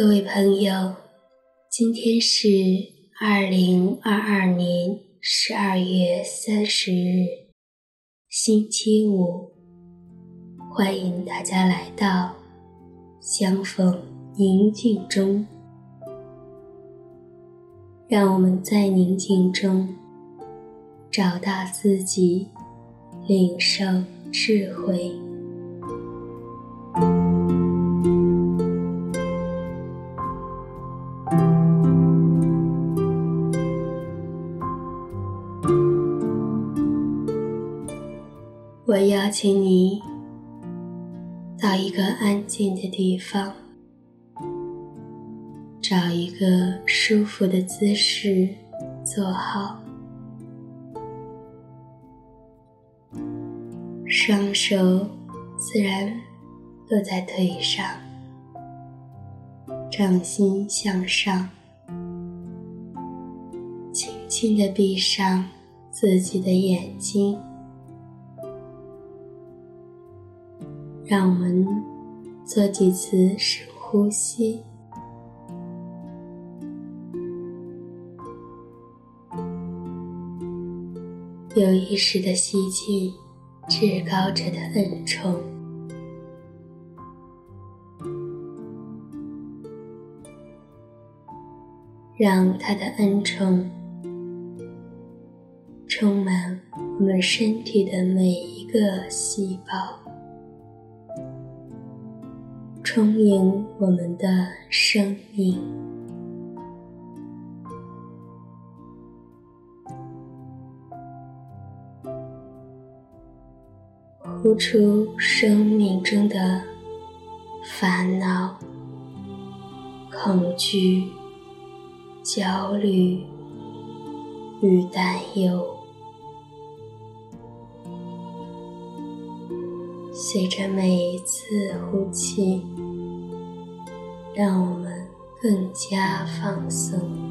各位朋友，今天是二零二二年十二月三十日，星期五。欢迎大家来到相逢宁静中，让我们在宁静中找到自己，领受智慧。我邀请你到一个安静的地方，找一个舒服的姿势坐好，双手自然落在腿上，掌心向上，轻轻地闭上自己的眼睛。让我们做几次深呼吸，有意识地吸进至高者的恩宠，让他的恩宠充满我们身体的每一个细胞。充盈我们的生命，呼出生命中的烦恼、恐惧、焦虑与担忧，随着每一次呼气。让我们更加放松。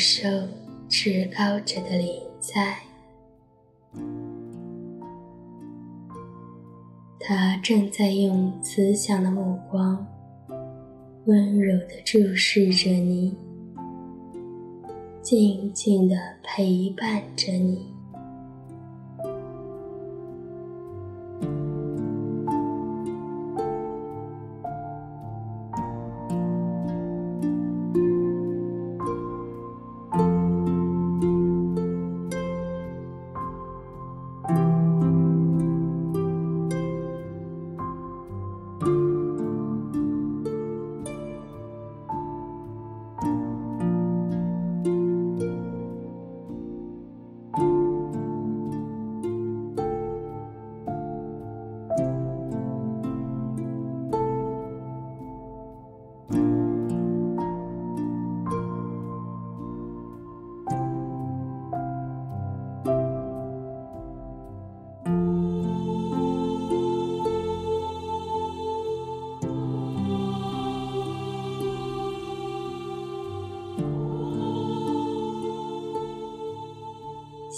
受至高者的临在。他正在用慈祥的目光，温柔地注视着你，静静地陪伴着你。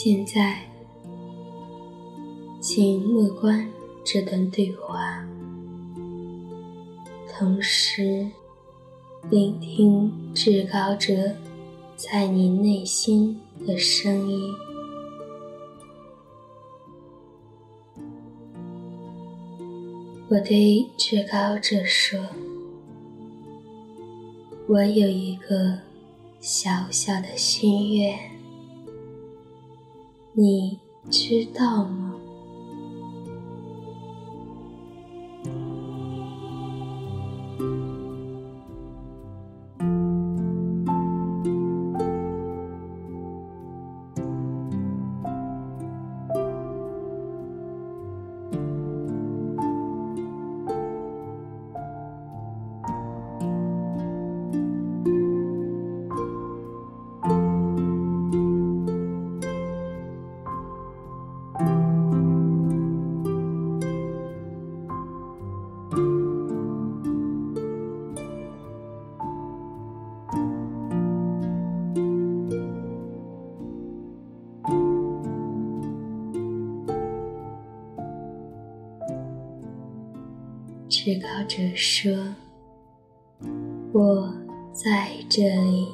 现在请乐观这段对话。同时聆听至高者在你内心的声音。我对至高者说：我有一个小小的心愿。你知道吗？”着说：“我在这里。”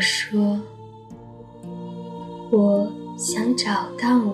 说：“我想找到你。”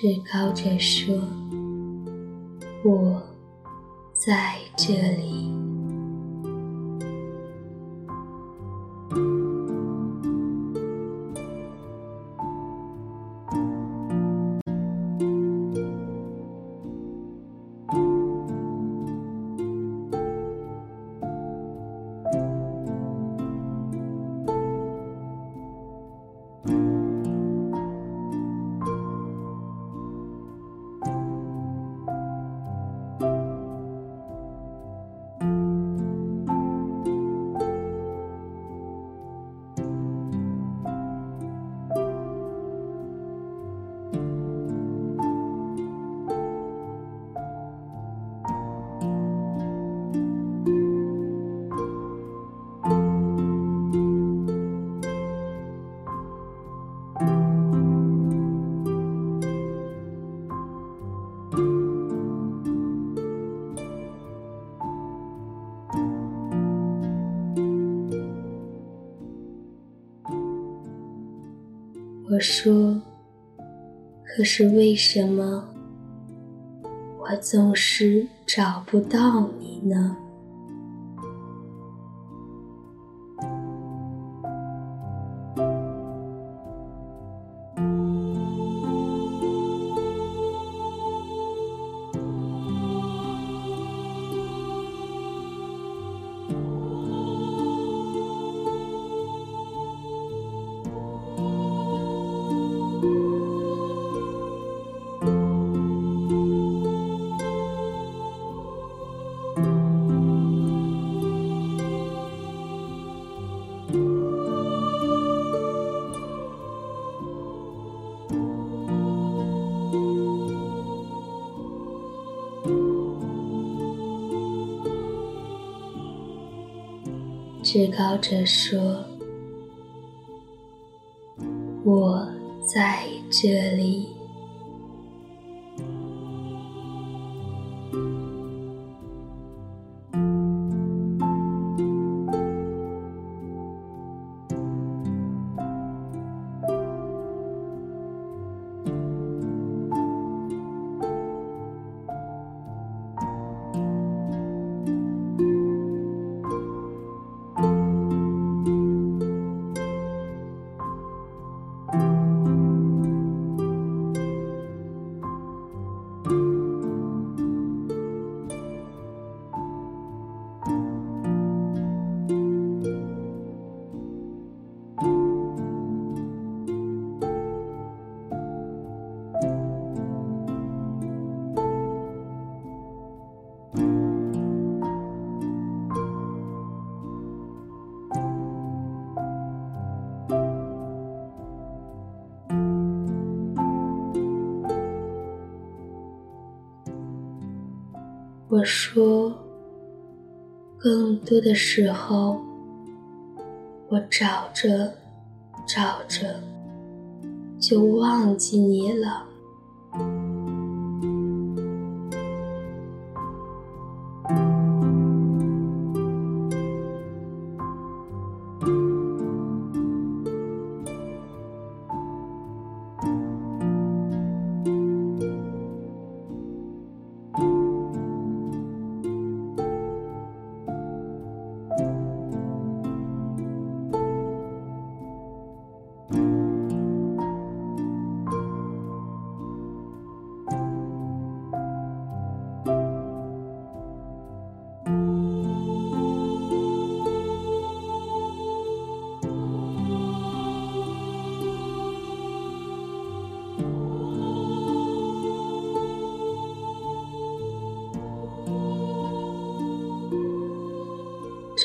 至高者说：“我在这里。”我说：“可是为什么我总是找不到你呢？”至高者说：“我说，更多的时候，我找着找着，就忘记你了。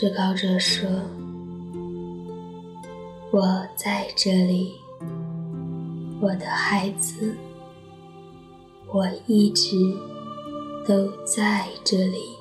至高者说：“我在这里，我的孩子，我一直都在这里。”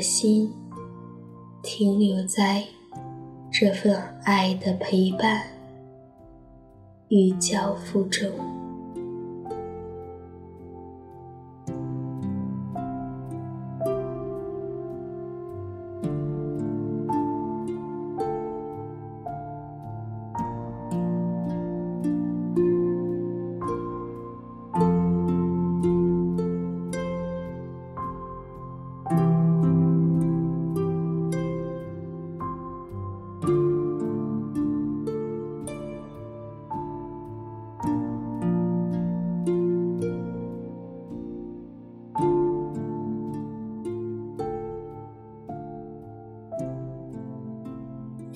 心停留在这份爱的陪伴与交付中。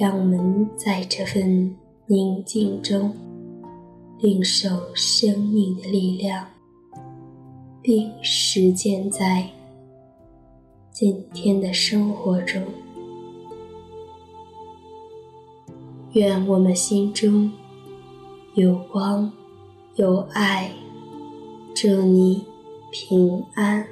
让我们在这份宁静中领受生命的力量，并实践在今天的生活中。愿我们心中有光，有爱，祝你平安。